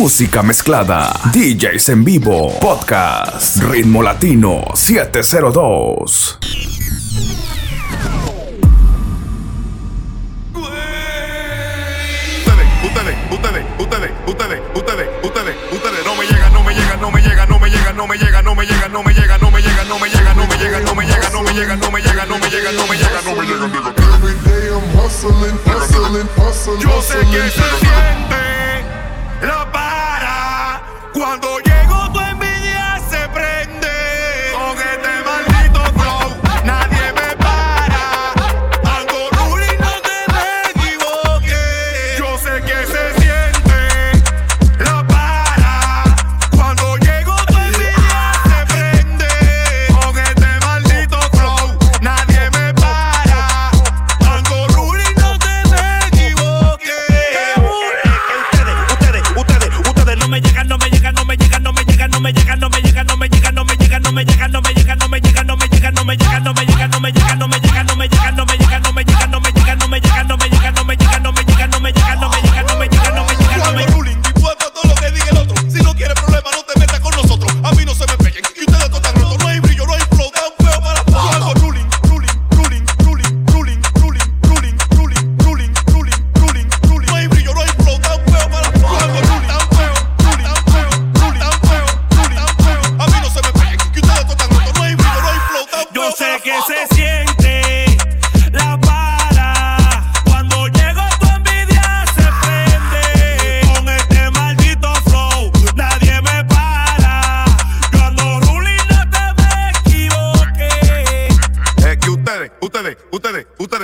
música mezclada, DJs en vivo, podcast, ritmo latino 702. Ustedes, ustedes, ustedes, ustedes, ustedes, ustedes, ustedes, no me llegan, no me llegan, no me llegan, no me llegan, no me llegan, no me llegan, no me llegan, no me llegan, no me llegan, no me llegan, no me llegan, no me llegan, no me llegan, no me llegan, no me llegan, no me llegan, Every day I'm hustling, hustling, hustling, Yo sé que se hustling. siente la para. Cuando llego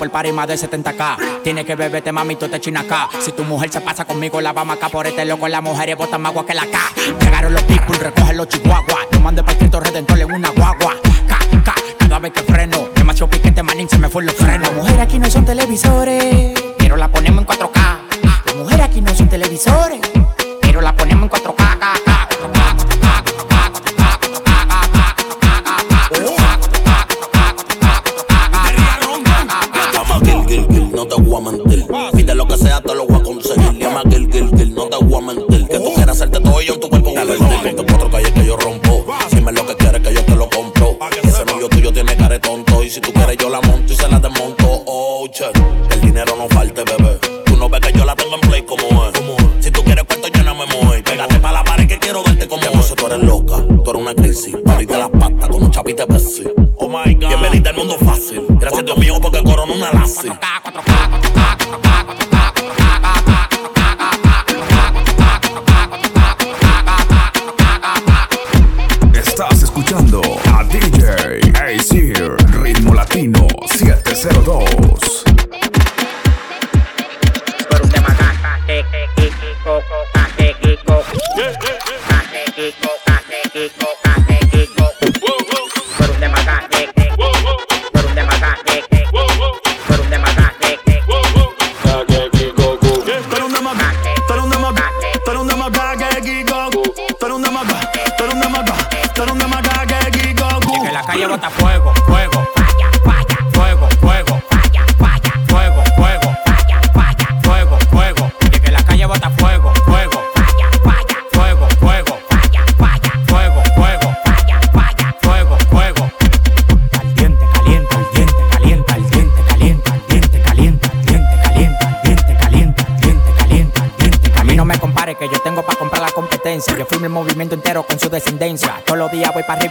por party más de 70K. Tiene que beberte, mami, tú te china acá. Si tu mujer se pasa conmigo, la vamos acá por este loco. Las mujeres botan más agua que la K. Llegaron los people, recogen los chihuahuas. Yo mandé para Cristo Redentor en una guagua. K, K, cada vez que freno. Demasiado piquete, manín, se me fue los frenos. Las mujeres aquí no son televisores, una crisis. Las patas con un chapite Pepsi. Oh my God. Bienvenida al mundo fácil. Gracias Dios mío porque corona una lazi. 4K, 4K, 4K,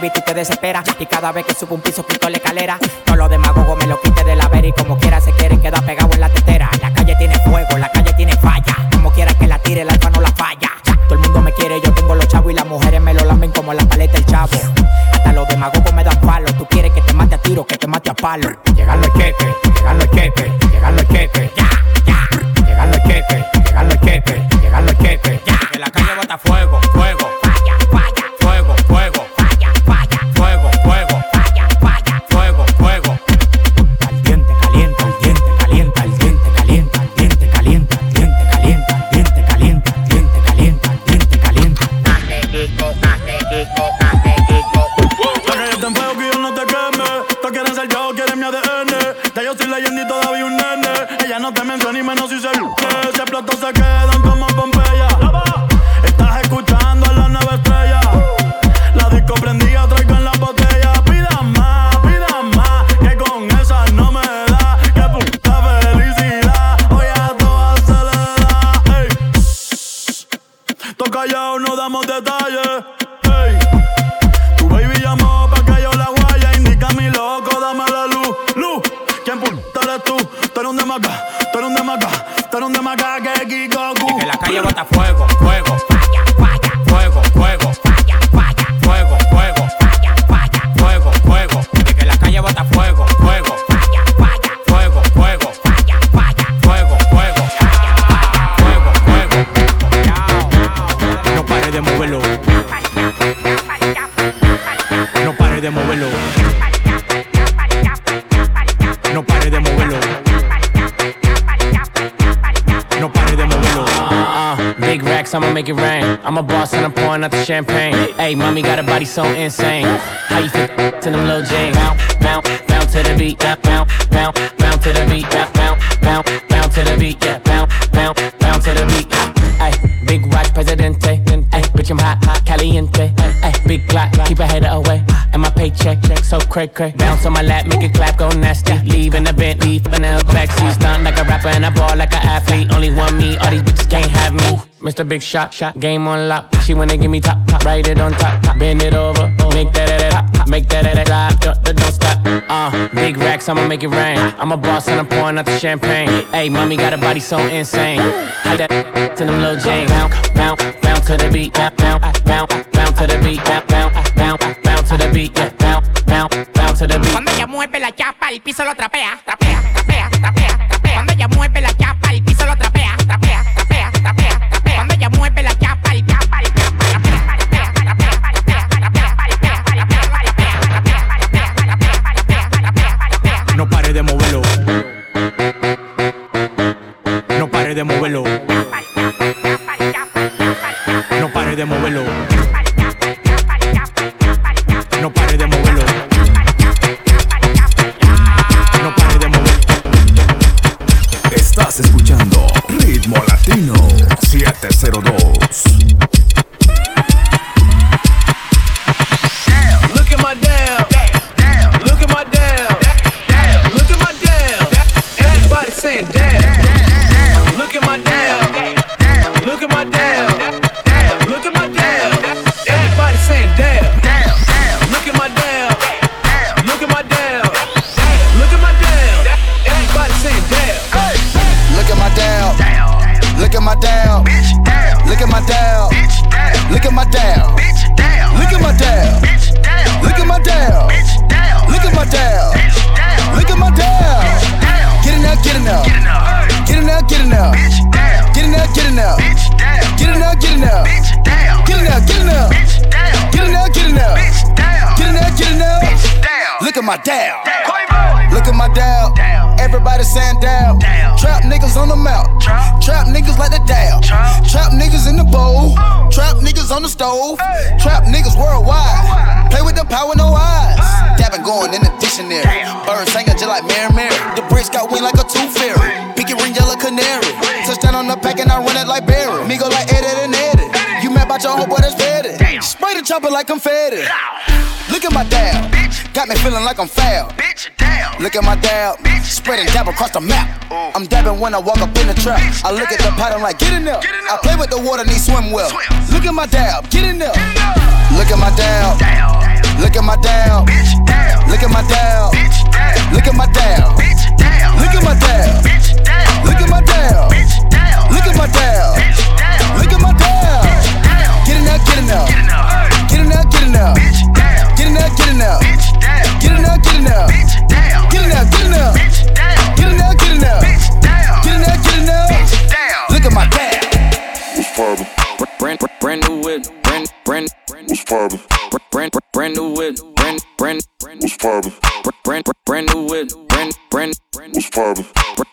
días voy para arriba y tú te desesperas. Y cada vez que subo un piso, quito la escalera. Todos los demagogos me lo quite de la vera y como quiera se quieren quedar pegado en la tetera. La calle tiene fuego, la calle tiene falla. Como quiera que la tire, el alfa no la falla. Todo el mundo me quiere, yo tengo los chavos y las mujeres me lo lamen como la paleta el chavo. Hasta los demagogos me dan palo. Tú quieres que te mate a tiro, que te mate a palo. So insane. How you fit to them little jeans? Bounce, bounce, bounce to the beat. Bounce, bounce, bounce, to the beat. Bounce, bounce, bounce, to the beat. Yeah, bounce, bounce, bounce to the beat. Hey, big watch, presidente. Hey, bitch, I'm hot, hot, caliente. Hey, big clock, keep a header away. And my paycheck, check so cray cray. Bounce on my lap, make it clap, go nasty. Leave in the Bentley, in the backseat. Stunt like a rapper and I ball like an athlete. Only one me, all these bitches can't have me. Mr. Big Shot, shot, game on lock. She wanna give me top, top, write it on top, top. Bend it over, make that that that top, make that that that don't, don't, stop. Uh, big racks, I'ma make it rain. I'm a boss and I'm pouring out the champagne. Hey, mommy got a body so insane. How that to them little James. Bounce, bounce, bounce to the beat. Bounce, bounce, bounce, bounce to the beat. Bounce, bounce, bounce, bounce to the beat. Yeah, bounce, bounce, bounce to the beat. Cuando ella mueve la chapa, el piso lo trapea, trapea, trapea, trapea, trapea. Cuando ella mueve la puede moverlo. Like the. Trap niggas in the bowl. Trap niggas on the stove. Trap niggas worldwide. Play with the power, no eyes. Dabbing going in the dictionary. Bird singing just like Mary Mary. The bricks got wing like a tooth fairy. Pinky ring yellow canary. can chop it like I'm faded. Look at my dab. Bitch. Got me feeling like I'm foul. Bitch. Look at my dab. Bitch, Spreading dab across the map. I'm dabbing when I walk up in the trap. I look at the pattern like, get in there. Get in there. I play with the water, need swim well. Look at my dab. Get in there. Look at my dab. Look at my dab. Look at my dab. Look at my dab. Look at my dab. Look at my dab. Look at my dab. Get in there, get in there. Get in there, get in there. Get in there, get in there. Get in there, get in there. Get in there, get in there. Get in there, get in there. Get in there, get in there. Look at my dab. What's poppin'? Brand, brand new whip, brand, brand, What's poppin'? brand, brand new whip, brand, brand, What's poppin'? brand, brand new whip, brand, brand, What's poppin'?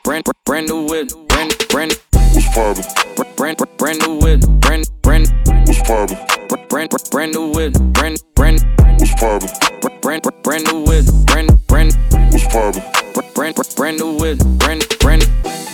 brand, brand new whip, brand, brand, What's poppin'? brand, brand new whip, brand, brand, What's poppin'? brand, brand new whip, brand, brand, What's poppin'? brand, brand new whip, brand, brand, What's poppin'? brand, brand new whip, brand, brand.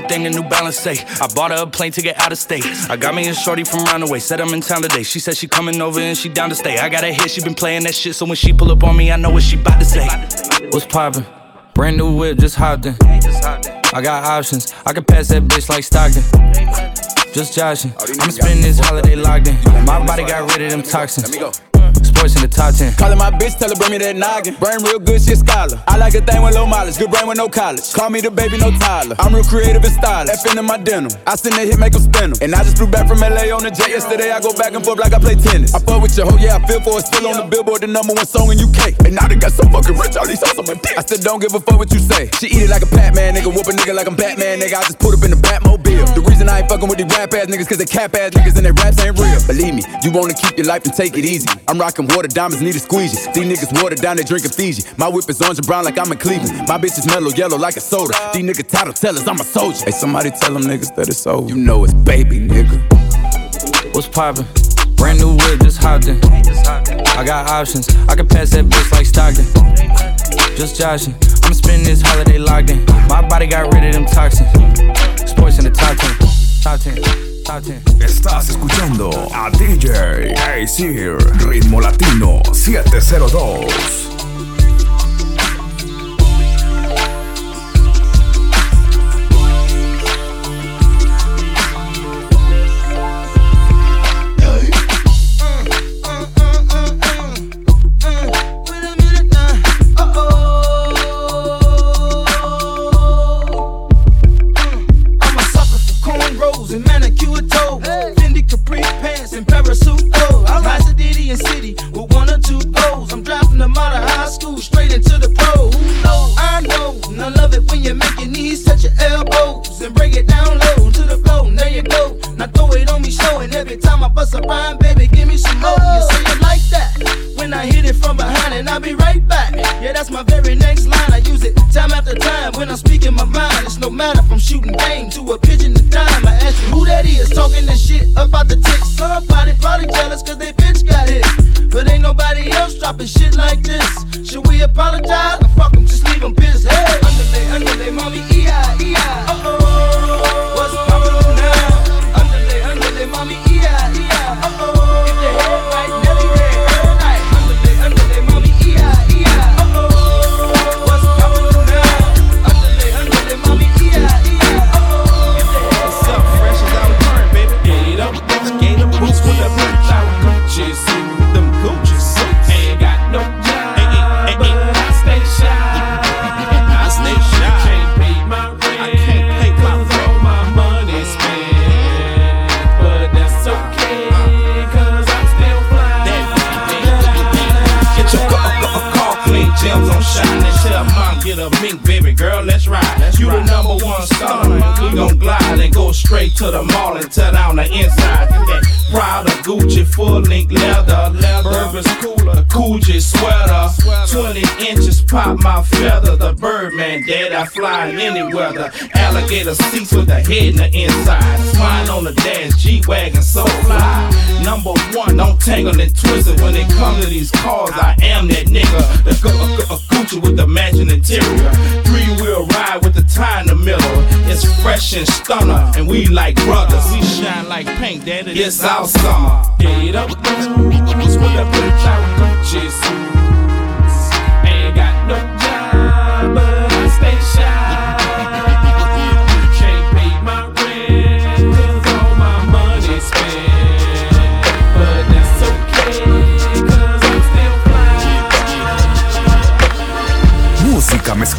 anything the New Balance say. I bought her a plane to get out of state. I got me a shorty from round the way, said I'm in town today. She said she coming over and she down to stay. I got a hit, she been playing that shit, so when she pull up on me, I know what she bout to say. What's poppin'? Brand new whip, just hopped in. I got options, I can pass that bitch like Stockton. Just joshing, I'm spending this holiday locked in. My body got rid of them toxins. Sports in the top 10. Callin' my bitch, tell her bring me that noggin. Brain real good, shit scholar. I like a thing with low mileage, good brain with no college. Call me the baby, no Tyler. I'm real creative and stylish. F in my denim. I send that hit, make make 'em spin 'em. And I just flew back from LA on the jet yesterday. I go back and forth like I play tennis. I fuck with your hoe, yeah, I feel for it. Still on the billboard, the number one song in UK. And now they got so fucking rich, all these hoes on my dick. I still don't give a fuck what you say. She eat it like a Pac-Man, nigga. Whoop a nigga like I'm Batman, nigga. I just put up in the Batmobile. The reason I ain't fucking with these rap ass niggas, cause they cap ass niggas and their raps ain't real. Believe me, you wanna keep your life and take it easy. I'm rocking water diamonds, need a squeegee. These niggas water down, they drinking Fiji. My whip is orange and brown like I'm in Cleveland. My bitch is mellow yellow like a soda. These niggas title tellers, I'm a soldier. Hey, somebody tell them niggas that it's over. You know it's baby, nigga. What's poppin'? Brand new whip, just hopped in. I got options, I can pass that bitch like Stockton. Just joshing, I'm spending this holiday locked in. My body got rid of them toxins. Sports in the top 10. Estás escuchando a DJ Azir, Ritmo Latino 702. in parasuit. Oh, I like Alligator seats with the head in the inside. Swine on the dash, G wagon so fly. Number one, don't tangle and twist it. When it comes to these cars, I am that nigga. The gu- Gucci with the matching interior. Three wheel ride with the tie in the middle. It's fresh and stunner, and we like brothers. We shine like paint, daddy. It's our summer. Get up, with the bitch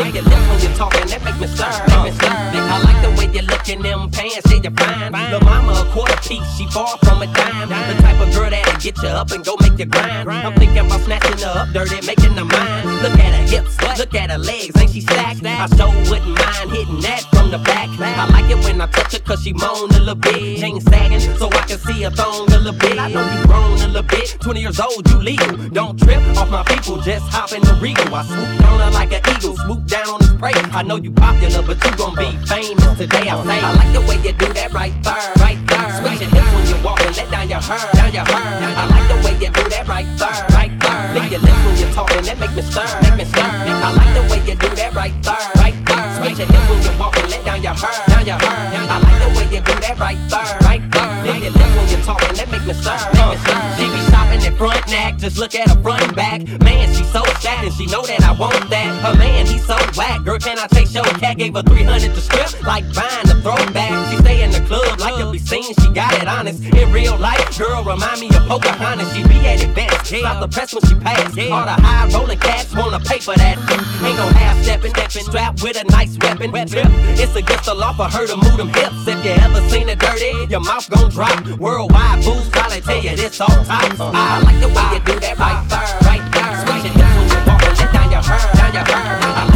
When you're talking, that make me stir. I like the way you look in them pants, yeah you fine. Lil' mama a quarter piece, she far from a dime. The type of girl that'll get you up and go make you grind. I'm thinking about snatching her up, dirty, making her mine. Look at her hips, look at her legs, ain't she stacked? I sure wouldn't mind hitting that from the back. I like it when I touch her cause she moan a little bit. Chain sagging so I can see her thong a little bit. I know you grown a little bit, 20 years old, you legal. Don't trip off my people, just hop in the regal. I swoop on her like an eagle, swoop down on his prey. I know you popular, but you gon' be famous today. I say, I like the way you do that right there, right there. Switch your hips when you walk and let down your hair, down your hair. I like the way you do that right there, right there. Lick your lips when you're talking, that make me stir, make me stir. I like the way you do that right there, right there. Switch your when you walk and let down your hair, down your hair. I like the way you do that right there, right there. Lick your lips when you're talking, that make me stir, make me stir. She be shopping at front neck, just look at her front and back. Man, she so fat and she know that I want that. Her man, he so whack. Girl, can I take show? Cat gave her 300 to strip, like buying the throwback. She stay in the club like to be seen, she got it honest. In real life, girl, remind me of Pocahontas. She be at events, stop the press when she pass. All the high rolling cats wanna pay for that. Ain't no half stepping, stepping, strapped with a nice weapon. Trip. It's against the law for her to move them hips. If you ever seen it dirty, your mouth gon' drop. Worldwide booze probably tell you this all time. I like the way you do that right there, right there. Switch hips when you walk and down your hair, down your hair.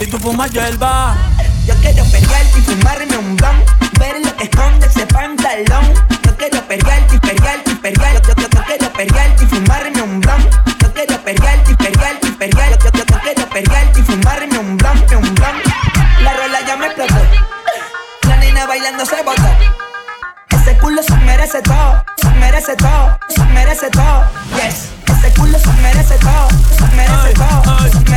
Si tú fumas, va. Yo quiero perrear y fumarme un blunt Ver lo que esconde ese pantalón. Yo quiero perrear y perrear y perrear Yo, yo, yo quiero perrear y fumarme un blunt Yo quiero perrear y perrear y perrear Yo, yo, yo quiero perrear y fumarme un blunt, un blunt La rola ya me explotó. La nena bailando se botó. Ese culo se merece todo Se merece todo, se merece todo. Yes. Ese culo se merece todo Se merece todo, se merece todo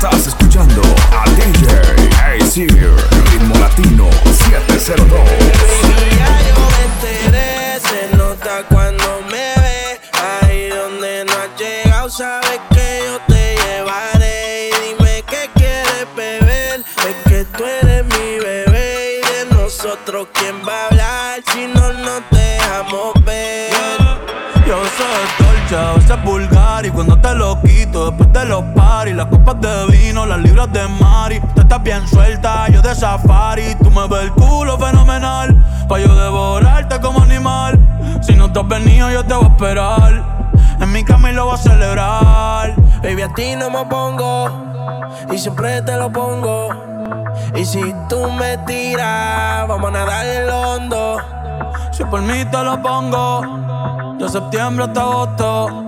Estás escuchando a DJ Azir, Ritmo Latino 702. Baby, ya me se nota cuando me ve. Ahí donde no has llegado, sabes que yo te llevaré. Y dime qué quieres beber, es que tú eres mi bebé. Y de nosotros, ¿quién va a hablar si no nos dejamos ver? Yo soy dolce, a veces vulgar y cuando te lo quito, después te lo las copas de vino, las libras de Mari. Tú estás bien suelta, yo de safari. Tú me ves el culo fenomenal. Pa' yo devorarte como animal. Si no te has venido, yo te voy a esperar. En mi cama y lo voy a celebrar. Baby, a ti no me pongo. Y siempre te lo pongo. Y si tú me tiras, vamos a nadar el hondo. Si por mí te lo pongo, de septiembre hasta agosto.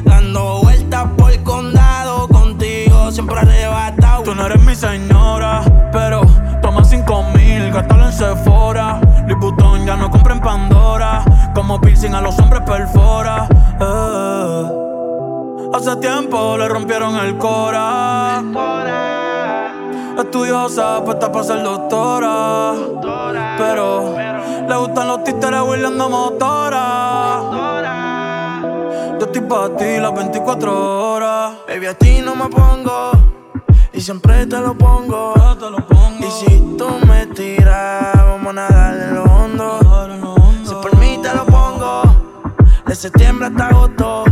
Señora, pero toma cinco mil, gástalo en Sephora. Louis ya no compra en Pandora. Como piercing a los hombres perfora. Eh. Hace tiempo le rompieron el cora. Estudiosa, puesta para ser doctora. Pero le gustan los títeres huirleando motora. Yo estoy para ti las 24 horas. Baby, a ti no me pongo. Y siempre te lo pongo. Y si tú me tiras, vamos a nadar en lo hondo. Si por mí te lo pongo. De septiembre hasta agosto.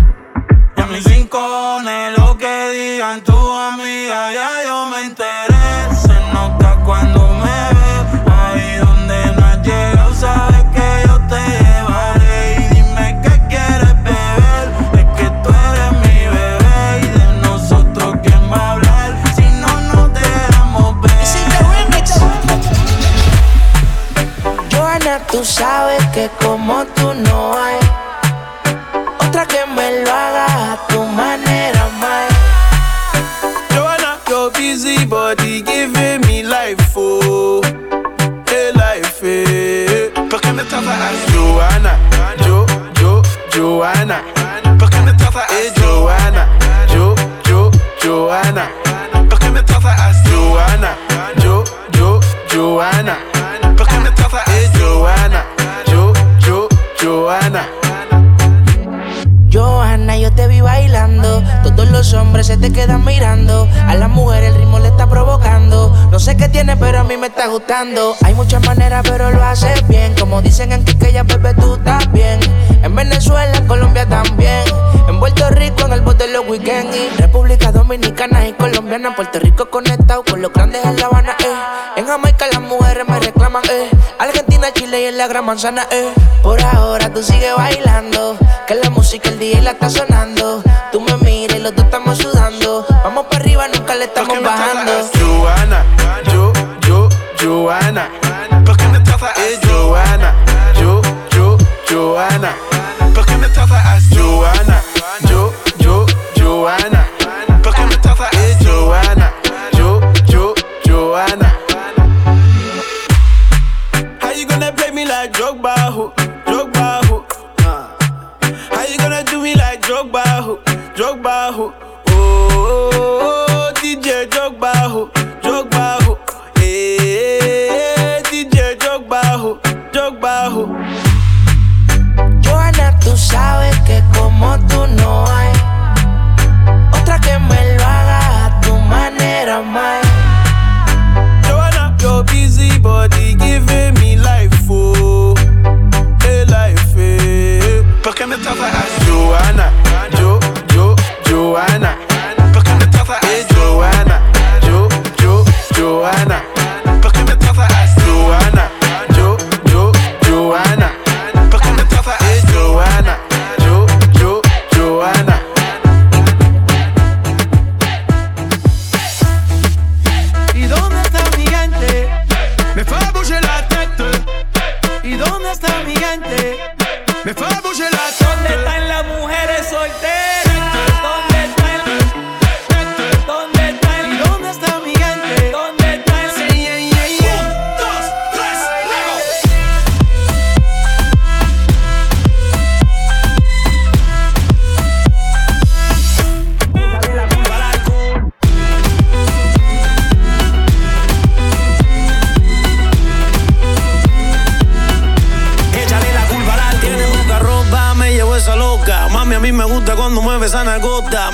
Y a mis rincones, lo que digan tu amiga, ya yo me enteré. Joana, tú sabes que como tú no hay otra que me lo haga a tu manera, más. Joanna, your busy body giving me life, oh, hey life, eh. ¿Por qué me trata así? Joanna, Jo, Jo, Joanna. ¿Por qué me trata así? Joanna, Jo, Jo, Joanna. Los hombres se te quedan mirando. A la mujer el ritmo le está provocando. No sé qué tiene, pero a mí me está gustando. Hay muchas maneras, pero lo haces bien. Como dicen en Quiqueya, bebé, tú estás bien. En Venezuela, en Colombia también. En Puerto Rico, en el bote los weekends. Y República Dominicana y Colombiana. En Puerto Rico conectado con los grandes en La Habana, eh. En Jamaica las mujeres me reclaman, eh. Argentina, Chile y en la Gran Manzana, eh. Por ahora tú sigues bailando. Que la música el día la está sonando. Tú me miras los dos estamos sudando. Vamos para arriba, nunca le estamos bajando. Joanna, Jo, Jo, Joanna. Drogba, ho? Oh, DJ Drogba, ho? Drogba, ho? Eh, DJ Drogba, ho? Drogba, ho? Johanna, tú sabes que como tú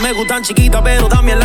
Me gustan chiquitas, pero también la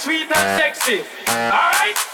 sweet and sexy. Alright?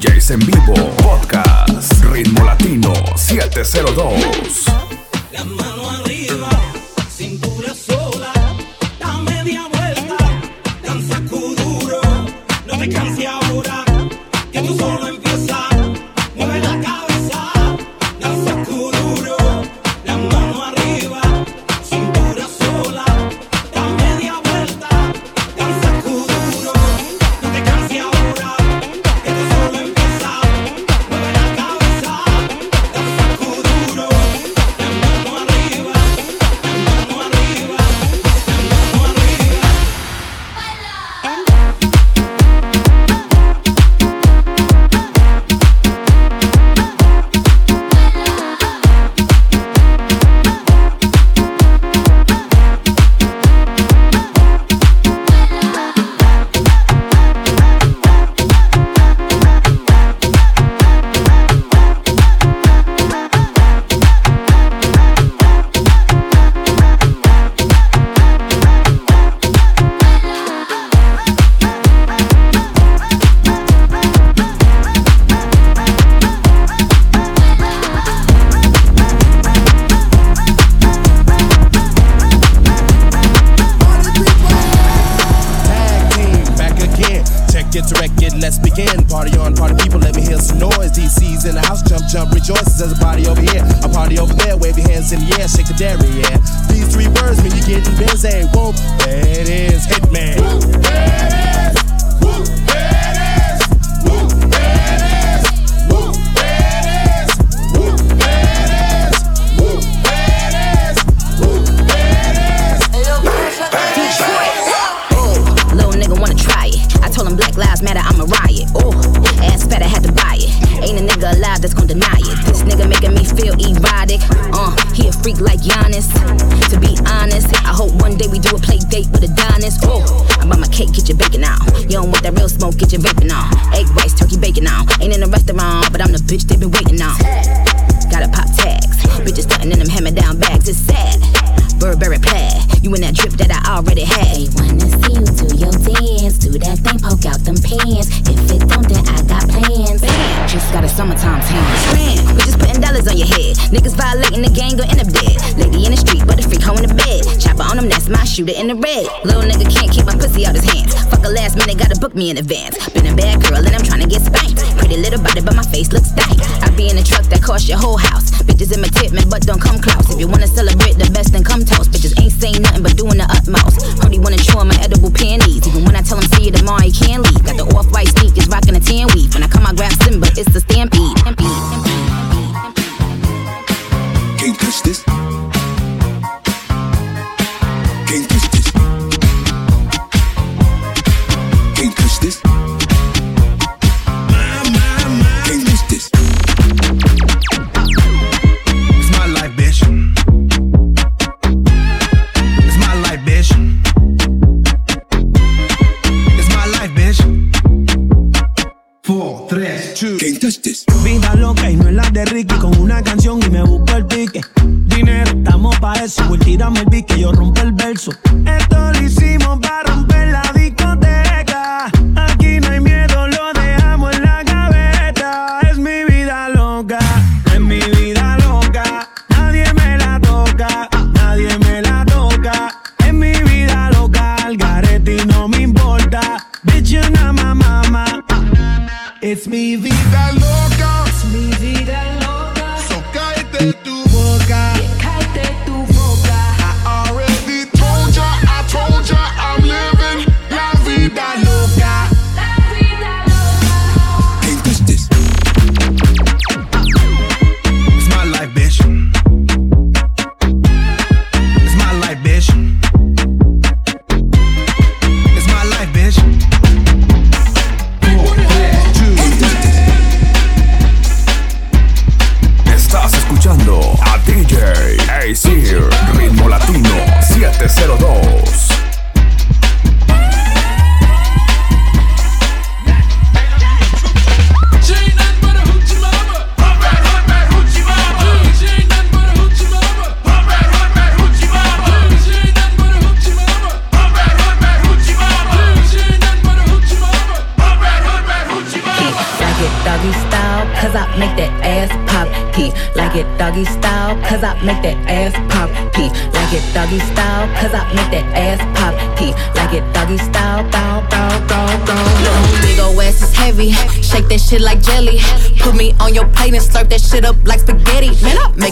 DJs en vivo. Podcast Ritmo Latino 702. my shooter in the red. Little nigga can't keep my pussy out his hands. Fuck a last minute, gotta book me in advance. Been a bad girl and I'm trying to get spanked. Pretty little body, but my face looks dank. I be in a truck that cost your whole house. Bitches in my tip, man, but don't come close. If you wanna celebrate the best, then come toast. Bitches ain't saying nothing but doing the utmost. Heard he wanna chew on my edible panties. Even when I tell him see you tomorrow, he can't leave. Got the off white sneakers, rocking a tan weave. When I come, I grab Simba, it's the stampede. stampede.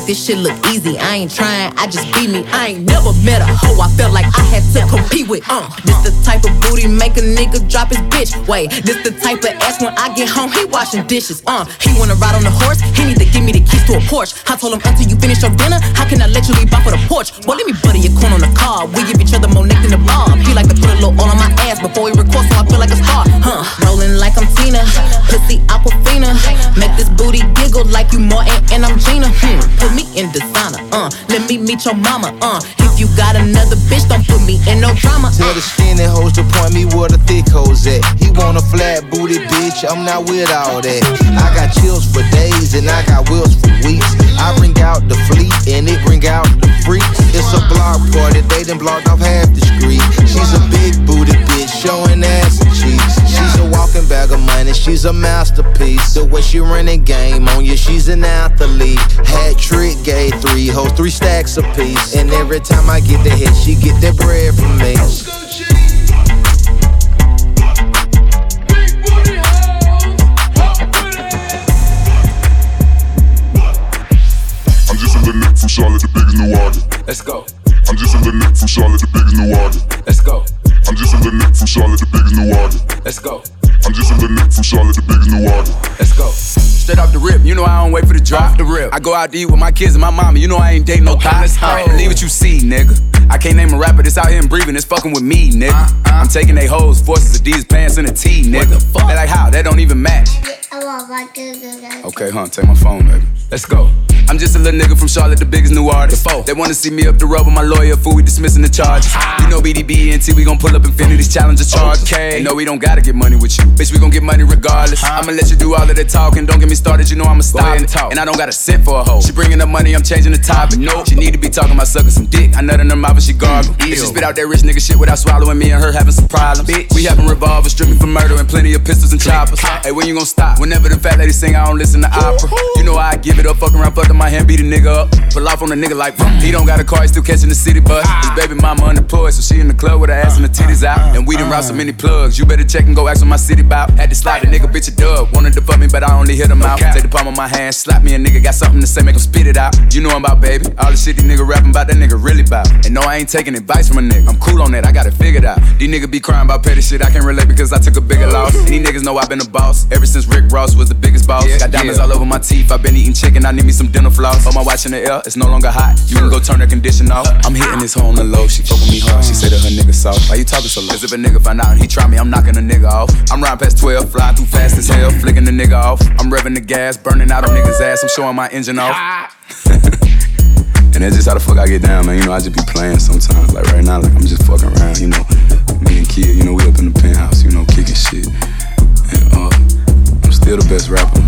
This shit look easy. I ain't trying, I just be me. I ain't never met a hoe I felt like I had to compete with. Uh, this the type of booty make a nigga drop his bitch. Wait, this the type of ass when I get home, he washing dishes. Uh, he wanna ride on the horse, he need to give me the keys to a Porsche. I told him until you finish your dinner, how can I let you leave off for the porch? Boy, let me butter your corn on the car. We give each other more neck than the bomb. He like to put a little oil on my ass before he record, so I feel like a star. Huh? Rolling like I'm Tina, pussy Aquafina. Make this booty like you Martin and I'm Gina. Hmm. Put me in designer. Uh, let me meet your mama. Uh, if you got another bitch, don't put me in no drama. Tell the skinny hoes to point me where the thick hoes at. He want a flat booty bitch, I'm not with all that. I got chills for days and I got wheels for weeks. I bring out the fleet and it bring out the freaks. It's a block party, they done blocked off half the street. She's a big booty bitch, showing ass and cheeks. She's a walking bag of money, she's a masterpiece. The way she running game on you, she's an athlete. Hat trick, gay three hoes, three stacks apiece. And every time I get the hit, she get that bread from me. I'm just in the neck from Charlotte, the biggest Milwaukee. Let's go. I'm just in the neck from Charlotte, the biggest Milwaukee. Let's go. I'm just in the neck from Charlotte, the biggest Milwaukee. Let's go. I'm just in the neck from Charlotte, the biggest Milwaukee. Let's go. Straight off the rip, you know I don't wait for the drop. the rip. I go out to eat with my kids and my mama, you know I ain't dating no okay, let's go. Believe what you see, nigga. I can't name a rapper that's out here and breathing, it's fucking with me, nigga. Uh-uh. I'm taking they hoes, forces, of Adidas pants, and a tee, nigga. What the fuck? They like how? That don't even match. Okay, huh? Take my phone, baby. Let's go. I'm just a little nigga from Charlotte, the biggest new artist. They wanna see me up the road with my lawyer, fool, we dismissing the charges. You know BDB and T, we gon' pull up Infinity's challenger charge. Okay. And no, we don't gotta get money with you. Bitch, we gon' get money regardless. I'ma let you do all of the talking. Don't get me started, you know I'ma stop and talk. And I don't got a cent for a hoe. She bringing up money, I'm changing the topic. No, she need to be talking about sucking some dick. I nut in her mouth and she gargle. Bitch, she spit out that rich nigga shit without swallowing me and her having some problems. Bitch, we having revolvers, stripping for murder and plenty of pistols and choppers. Hey, when you gon' stop? Whenever the fat lady sing, I don't listen to opera. You know I give it up, fuck around, fuck up my hand, beat a nigga up. Pull off on a nigga like, he don't got a car, he still catching the city bus. Ah. His baby mama unemployed, so she in the club with her ass and the titties out. And we done route so ah. many plugs, you better check and go ask what my city bout. Had to slide the nigga, bitch a dub. Wanted to fuck me, but I only hit him out. Take the palm of my hand, slap me a nigga, got something to say, make him spit it out. You know I'm about, baby. All the shit these nigga rapping about, that nigga really bout. And no, I ain't taking advice from a nigga. I'm cool on that, I got it figured out. These niggas be crying about petty shit, I can't relate because I took a bigger loss. And these niggas know I've been a boss ever since Rick Ross was the biggest boss. Got diamonds all over my teeth, I've been eating chicken, I need me some dental floss. Oh, my watch in the air, it's no longer hot. You can go turn the condition off. I'm hitting this home the low, she fuck with me hard. She said that her nigga soft. Why you talking so low? Cause if a nigga find out and he try me, I'm knocking a nigga off. I'm riding past 12, flying through fast as hell, flicking the nigga off. I'm revving the gas, burning out on niggas' ass, I'm showing my engine off. and that's just how the fuck I get down, man. You know, I just be playing sometimes. Like right now, like I'm just fucking around, you know. Me and Kid, you know, we up in the penthouse, you know, kicking shit. And uh, still the best rapper.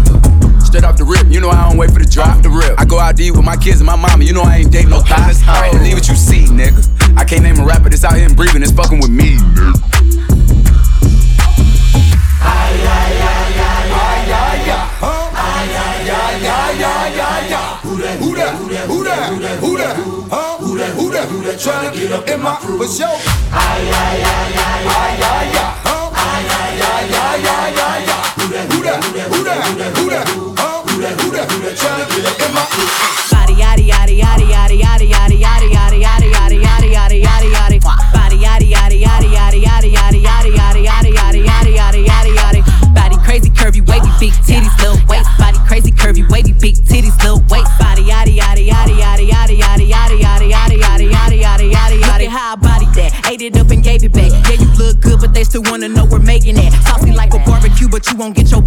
Straight off the rip, you know I don't wait for the drop. The rip. I go out to eat with my kids and my mama, you know I ain't dating no thighs. Believe what you see, nigga. I can't name a rapper that's out here and breathing, it's fucking with me, nigga. Who that? Who that? Who that? Who that? Huh? Who that? Who that? Who that? Tryna get up in my for show. Ay ay ay ay ay ay ay. Huh? Ay ay ay ay that? Who that? Who that? Who that? Huh? Who that? Who that? That? Tryna get in my Body yaddy yaddy yaddy yaddy yaddy yaddy yaddy yaddy yaddy yaddy yaddy yaddy yaddy yaddy body yaddy yaddy yaddy yaddy yaddy yaddy yaddy yaddy yaddy yaddy yaddy yaddy yaddy yaddy body crazy curvy wavy big titties little waist body crazy curvy wavy big titties little waist body yaddy yaddy yaddy yaddy yaddy yaddy yaddy yaddy yaddy yaddy yaddy yaddy yaddy yaddy how I body that ate it up and gave it back yeah you look good but they still wanna know we're making that saucy like a barbecue but you won't get your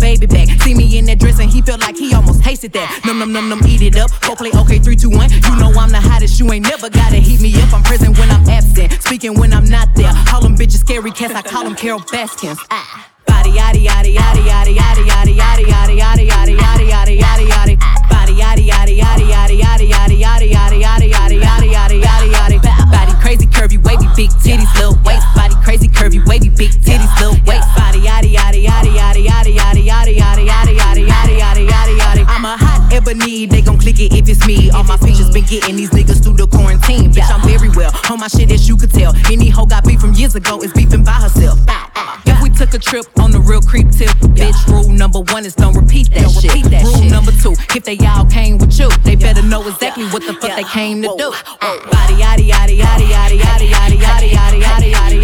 see me in that dress and he felt like he almost tasted that num num num num eat it up go play okay three two one you know I'm the hottest you ain't never gotta heat me up I'm present when I'm absent speaking when I'm not there call them bitches scary cats I call them Carole Baskins ah Body yaddy yaddy yaddy yaddy yaddy yaddy yaddy yaddy yaddy yaddy yaddy yaddy yaddy yaddy body yaddy yaddy yaddy yaddy yaddy yaddy yaddy yaddy yaddy yaddy yaddy yaddy yaddy yaddy body crazy curvy wavy big titties little waist body crazy curvy wavy big titties little waist body yaddy yaddy yaddy yaddy hot they gon' click it if it's me all my features been getting these niggas through the quarantine bitch I'm very well on my shit as you could tell any hoe got beef from years ago is beefing by herself if we took a trip on the real creep tip, bitch, rule number one is don't repeat that Don't shit. repeat that rule shit. number two, if they all came with you, they better know exactly what the fuck they came to do. Body yaddy yaddy yaddy yaddy yaddy yaddy yaddy yaddy yaddy yaddy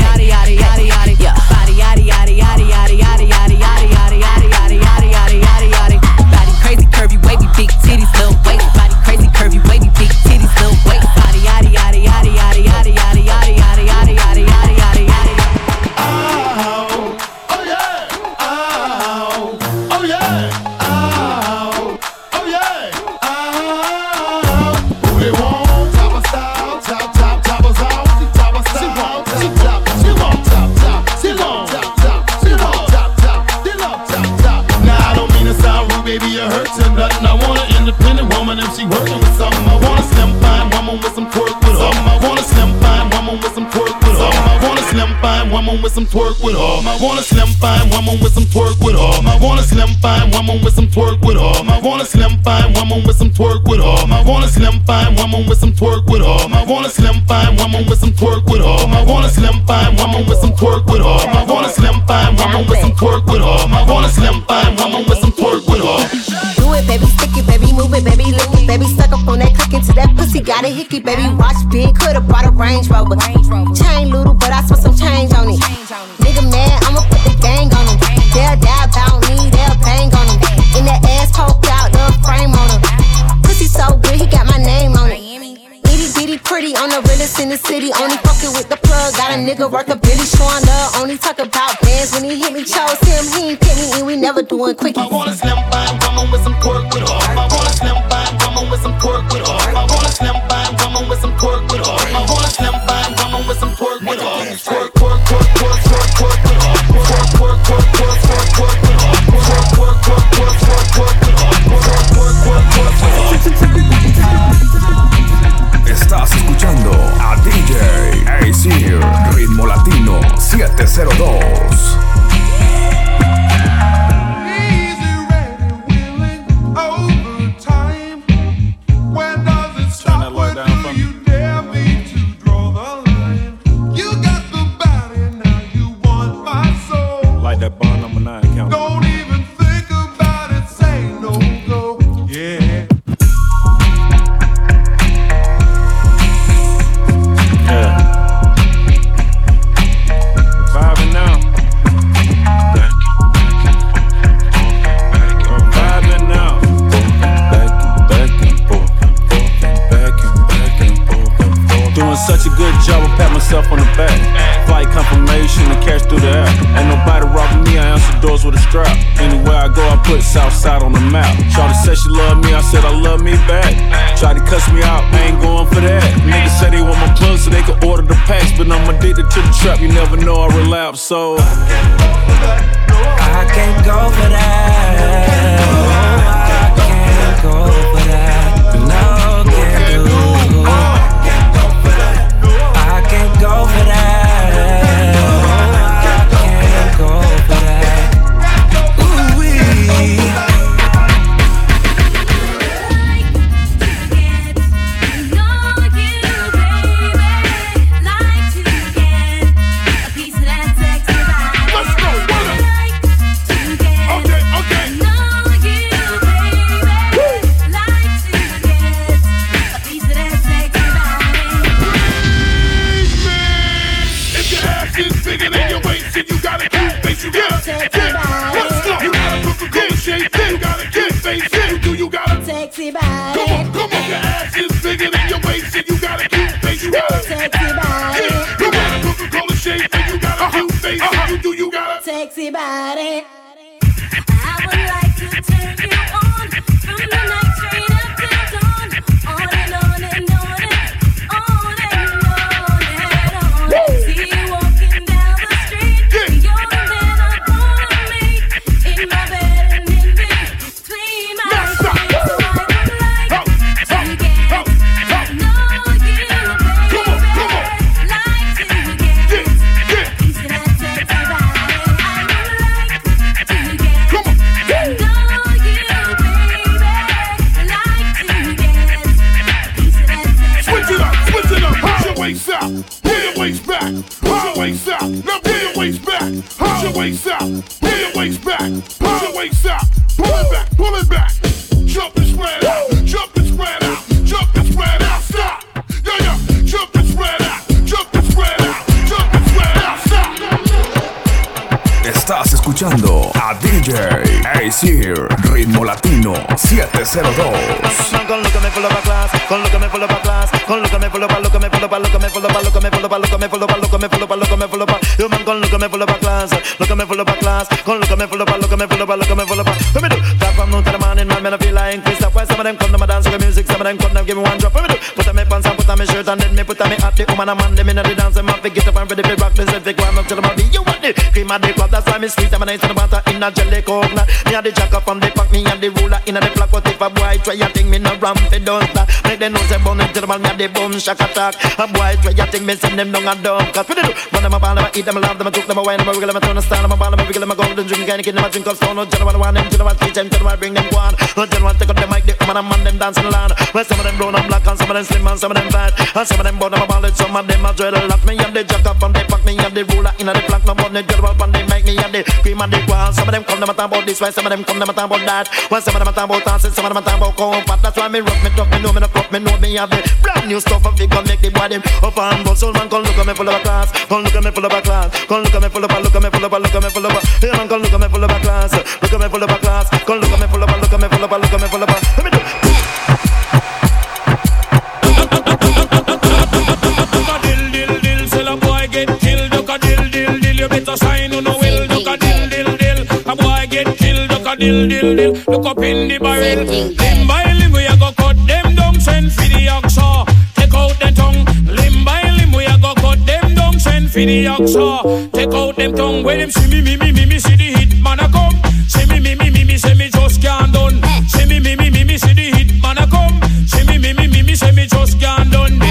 with some twerk with her. I want a slim fine woman with some twerk with her. I want a slim fine woman with some twerk with her. I want a slim fine woman with some twerk with her. I want a slim fine woman with some twerk with her. I want a slim fine woman with some twerk with her. I want a slim fine woman with some twerk with her. I want a slim fine woman with some twerk with her. I want a slim fine woman with some twerk with her. Do it, baby, stick it, baby, move it, baby, lick it, baby, suck up on that pussy, got a hickey, baby, watch big, coulda brought a Range Rover. Chain little, but I spent some change on it. Nigga mad, I'ma put the gang on him. They'll die about me, they'll bang on him. In that ass poked out, the frame on him. Pussy so good, he got my name on it. Itty bitty pretty on the realest in the city. Only fucking with the plug. Got a nigga worth a billy showing love. Only talk about bands when he hit me. Chose him, he ain't pick me, and we never doing quickie. I want a slim fine woman with some twerk 702. Through the app. Ain't nobody robbing me, I answer doors with a strap. Anywhere I go, I put Southside on the map. Shawty said she love me, I said I love me back. Try to cuss me out, I ain't going for that. Niggas say they want my plug so they can order the packs, but I'm addicted to the trap. You never know I relapse, so I can't go for that. Waist out. Pull your waist back. Push your waist out. Pull it back. Pull it back. Jump and spread out. Jump and spread out. Jump and spread out. Stop. Yeah, yeah. Jump and spread out. Jump and spread out. Jump and spread out. Stop. Estás escuchando a DJ Aesir Ritmo Latino 702. Con lo que me follow pa' class, con lo que me follow pa' class, con lo que me follow pa', lo que me follow pa', lo que me follow pa', lo que me follow pa', lo que me follow pa', lo que me follow pa', lo que me follow pa', yo man con lo que me follow pa' class, lo que me follow pa' class, con lo que me follow pa', lo que me follow pa', lo que me follow pa'. Let me do that from noon to the morning, man, man, I feel like Chris. Why some of them come to my dance with music, some of them come to give me one drop. Let me do put on me pants and put on me shirt and then me put on me hat. The woman and man, them inna the dance, them have to get up and ready to rock. This if they go up to the body, you want the cream of the club. That's why me sweet and me nice and water in a jelly coconut. Me a the jacker from the pack, me and the ruler in the flock. But if a boy try a thing, me no ramp it don't stop. Make them know say bun into the man, me a the boom shack attack. A boy try a thing, me send them down a dumb. Cause what they do? Run them a ball, them a eat them, a love them, a took them, a wine them, a wiggle them, a turn a style, them a ball, them a wiggle them, a golden drink, kid them, a drink of stone. No general one, them general teach them, general bring them one. No general take up the mic, the woman and man them dancing along. Well, some of them brown and black, and some of them slim, and some of them fat, and some of them bottom of ballad, some of them a dreadlock. Me have the jacker from the pack, me have the ruler in the flank, no more the general from the mic, me have the cream and the qual. Some of them come them a talk about this, while some of them come them a talk about that. Well, some of them a talk about dancing, some of them a talk about comfort. That's why me rock, me talk, me know me no cup, me know me have the brand new stuff and figure make the body up and bust. Soul man, come look at me full of a class, come look at me full of a class, come look at me full of a, look at me full of a, look at me full of a. Hey man, come look at me full of a class, look at me full of a class, come look at me full of a, look at me full of a, look at me full of a. Let me do. Dill, dill, dill, look up in the barrel. Limb by limb, we a go cut them down, send for the oxa. For the oxa. Take out them tongue. When them see me, me, me, me, me, see the hit man a come. See me, me, me, me, me, say me just can't done. See me, me, me, me, me, see the hit man a come. See me, me, me, me, me, say me just can't done.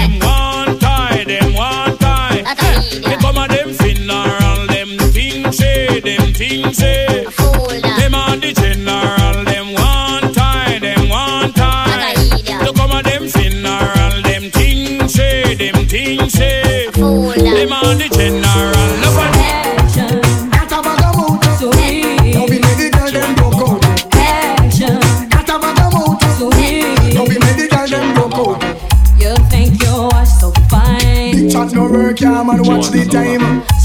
Are the general. Look at Don't be many girl them broke out. Got a bag of mouth. Don't be many girl them broke out. You think you are so fine. Big chat no work, yeah man. Watch the time.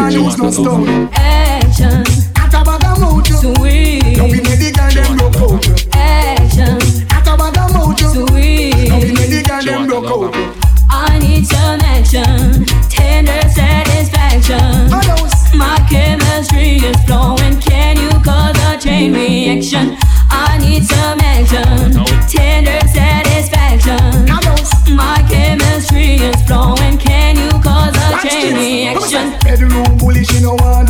Nah use no stone. Action.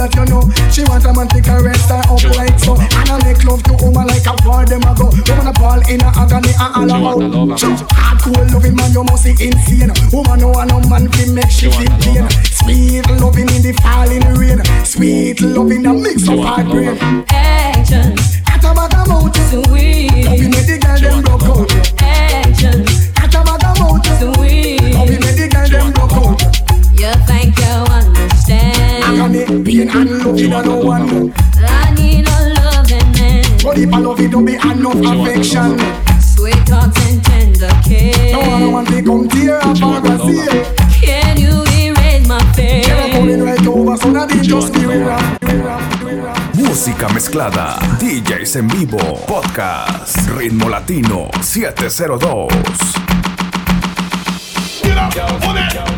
That you know. She want a man to caress her up like so. And I make love to woman like a war them a go. Woman a ball in a agony and all about. So hardcore loving man, you must be insane. Woman no want no man to make she feel pain. Sweet loving in the falling rain. Sweet loving a mix of hard brain. Action. Got a bag of mouth. Sweet. Don't the mezclada, DJs en vivo, podcast, Ritmo Latino. 702. Get up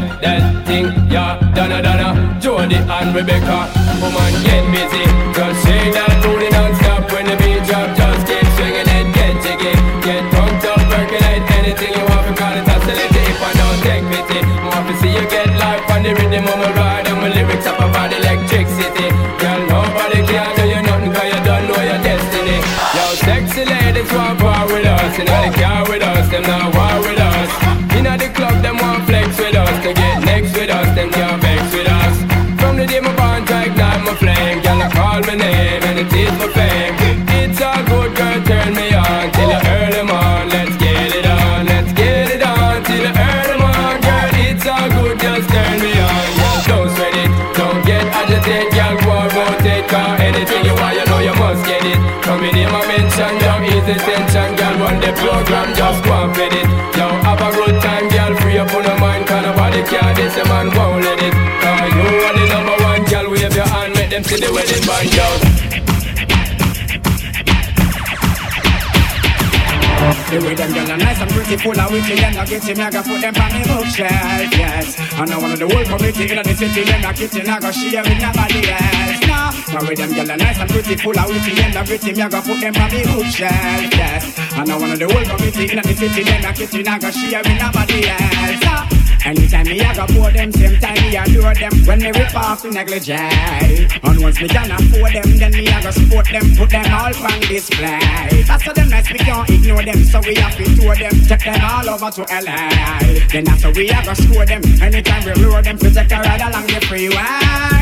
That thing, yeah. Donna, Donna, Jody and Rebecca. Woman, get program, just go and fit it. Yo, have a good time, girl, free up on your mind. Cause nobody care, this a man won't let it. Cause you are the number one, girl, wave your hand, make them see the wedding band, yo. The way them girl are nice and pretty, full of witty, them not getting me, I got put them on me bookshelf, yes. And now one of the whole committee in the city, them not kitchen, I got share with nobody else, no. The way them girl are nice and pretty, full of witty, them not getting me, I got put them on me bookshelf, yes. And now one of the whole committee in the city, them not kitchen, I got share with nobody else, no. Anytime me I go pour them, same time me adore them. When me rip off the negligee. And once me can afford them, then me I go support them Put them all on display. How them nice, we can't ignore them So we have to tour them, take them all over to LA Then after we I go score them. Anytime we lure them, to take a ride along the freeway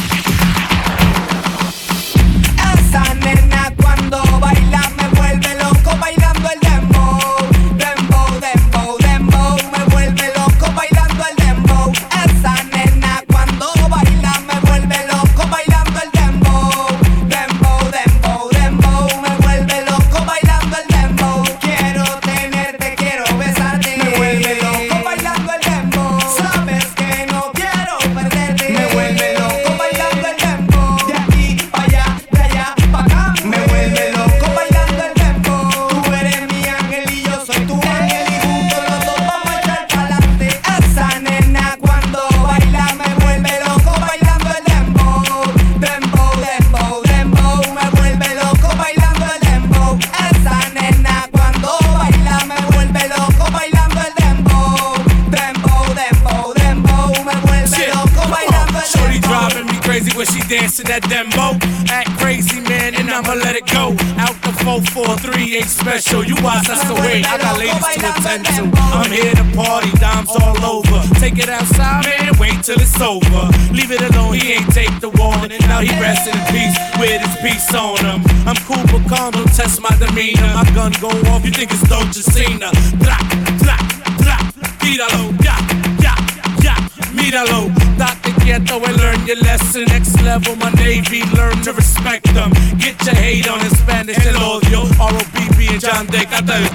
to. I'm here to party, dimes all over. Take it outside, man, wait till it's over. Leave it alone, he ain't take the warning. Now he resting in peace with his peace on him. I'm cool but calm, don't test my demeanor. My gun go off, you think it's Dolce Cena. Blah, blah, blah, tíralo, ya, ya, ya. Míralo, date quieto and learn your lesson. Next level, my Navy, learn to respect them. Get your hate on in Spanish, el odio. R.O.B.B. and John Deck, hasta el